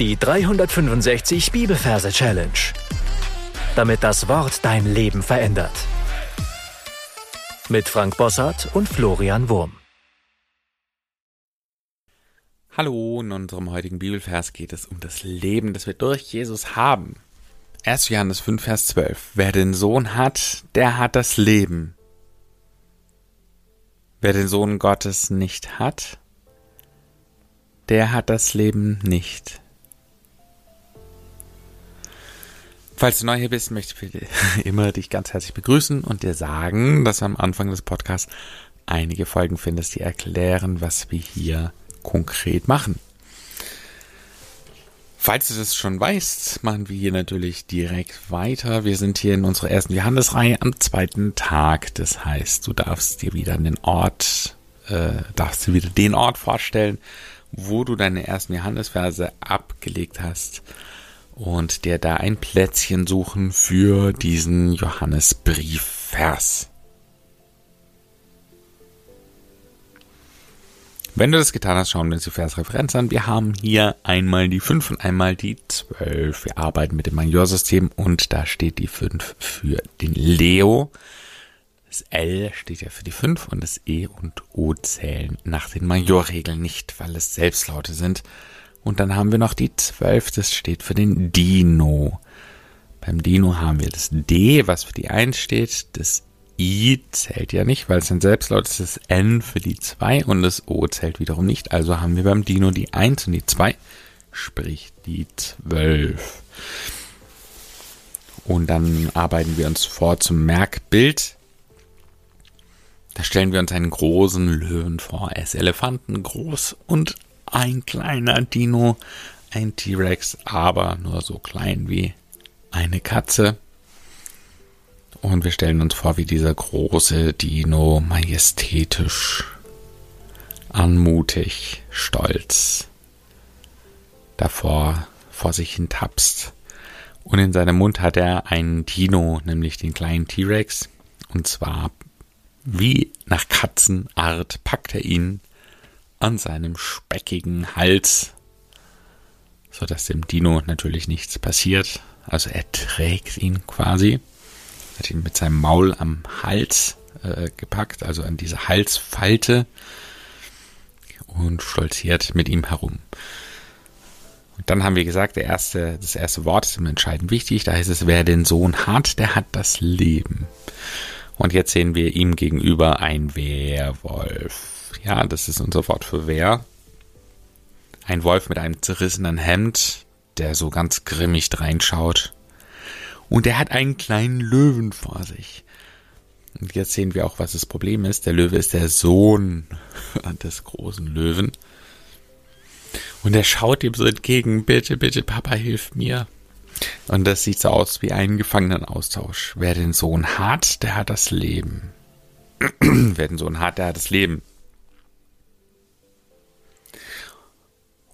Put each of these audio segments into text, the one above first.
Die 365 Bibelverse Challenge. Damit das Wort dein Leben verändert. Mit Frank Bossart und Florian Wurm. Hallo, in unserem heutigen Bibelvers geht es um das Leben, das wir durch Jesus haben. 1. Johannes 5, Vers 12. Wer den Sohn hat, der hat das Leben. Wer den Sohn Gottes nicht hat, der hat das Leben nicht. Falls du neu hier bist, möchte ich immer dich ganz herzlich begrüßen und dir sagen, dass du am Anfang des Podcasts einige Folgen findest, die erklären, was wir hier konkret machen. Falls du das schon weißt, machen wir hier natürlich direkt weiter. Wir sind hier in unserer ersten Johannesreihe am zweiten Tag. Das heißt, du darfst dir wieder den Ort, äh, darfst dir wieder den Ort vorstellen, wo du deine ersten Johannesverse abgelegt hast und dir da ein Plätzchen suchen für diesen Johannesbriefvers. Wenn du das getan hast, schauen wir uns die Versreferenz an. Wir haben hier einmal die 5 und einmal die 12. Wir arbeiten mit dem Majorsystem und da steht die 5 für den Leo. Das L steht ja für die 5 und das E und O zählen nach den Majorregeln nicht, weil es Selbstlaute sind. Und dann haben wir noch die 12, das steht für den Dino. Beim Dino haben wir das D, was für die 1 steht. Das I zählt ja nicht, weil es ein Selbstlaut ist. Das N für die 2 und das O zählt wiederum nicht. Also haben wir beim Dino die 1 und die 2, sprich die 12. Und dann arbeiten wir uns vor zum Merkbild. Da stellen wir uns einen großen Löwen vor. Er ist elefantengroß und ein kleiner Dino, ein T-Rex, aber nur so klein wie eine Katze. Und wir stellen uns vor, wie dieser große Dino majestätisch, anmutig, stolz davor vor sich hin tapst. Und in seinem Mund hat er einen Dino, nämlich den kleinen T-Rex. Und zwar wie nach Katzenart packt er ihn an seinem speckigen Hals, so dass dem Dino natürlich nichts passiert. Also er trägt ihn quasi, hat ihn mit seinem Maul am Hals äh, gepackt, also an diese Halsfalte und stolziert mit ihm herum. Und dann haben wir gesagt, der erste, das erste Wort ist immer entscheidend wichtig. Da heißt es, wer den Sohn hat, der hat das Leben. Und jetzt sehen wir ihm gegenüber ein Werwolf. Ja, das ist unser Wort für Wehr. Ein Wolf mit einem zerrissenen Hemd, der so ganz grimmig reinschaut. Und er hat einen kleinen Löwen vor sich. Und jetzt sehen wir auch, was das Problem ist. Der Löwe ist der Sohn des großen Löwen. Und er schaut ihm so entgegen, bitte, bitte, Papa, hilf mir. Und das sieht so aus wie ein Gefangenenaustausch. Wer den Sohn hat, der hat das Leben. Wer den Sohn hat, der hat das Leben.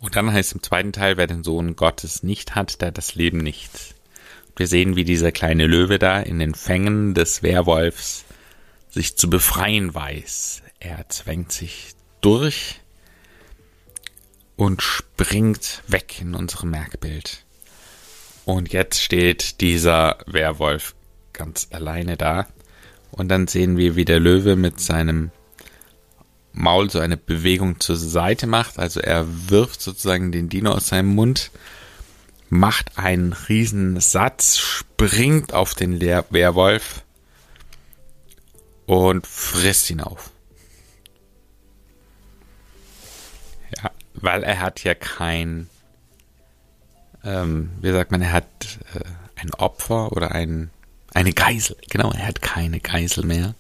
Und dann heißt im zweiten Teil, wer den Sohn Gottes nicht hat, der das Leben nicht. Wir sehen, wie dieser kleine Löwe da in den Fängen des Werwolfs sich zu befreien weiß. Er zwängt sich durch und springt weg in unserem Merkbild. Und jetzt steht dieser Werwolf ganz alleine da. Und dann sehen wir, wie der Löwe mit seinem Maul so eine Bewegung zur Seite macht. Also er wirft sozusagen den Dino aus seinem Mund, macht einen riesen Satz, springt auf den Le Werwolf und frisst ihn auf. Ja, weil er hat ja kein ähm, wie sagt man, er hat äh, ein Opfer oder ein, eine Geisel. Genau, er hat keine Geisel mehr.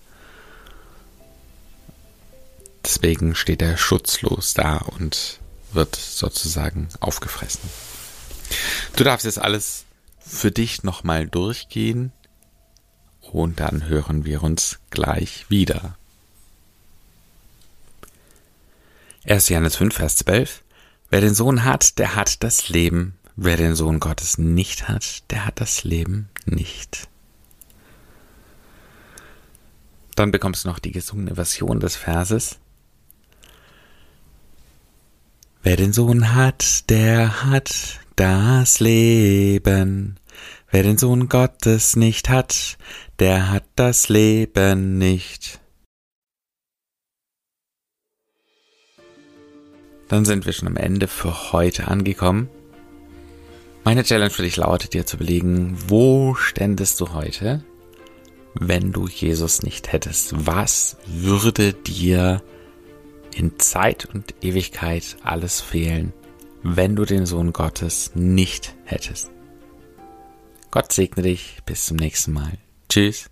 Deswegen steht er schutzlos da und wird sozusagen aufgefressen. Du darfst jetzt alles für dich nochmal durchgehen und dann hören wir uns gleich wieder. 1. Johannes 5, Vers 12. Wer den Sohn hat, der hat das Leben. Wer den Sohn Gottes nicht hat, der hat das Leben nicht. Dann bekommst du noch die gesungene Version des Verses. Wer den Sohn hat, der hat das Leben. Wer den Sohn Gottes nicht hat, der hat das Leben nicht. Dann sind wir schon am Ende für heute angekommen. Meine Challenge für dich lautet dir zu überlegen, wo ständest du heute, wenn du Jesus nicht hättest? Was würde dir in Zeit und Ewigkeit alles fehlen, wenn du den Sohn Gottes nicht hättest? Gott segne dich. Bis zum nächsten Mal. Tschüss.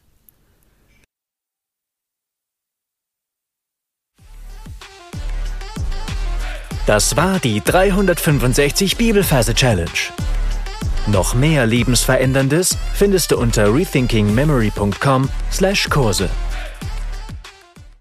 Das war die 365 Bibelferse Challenge. Noch mehr Lebensveränderndes findest du unter rethinkingmemory.com/Kurse.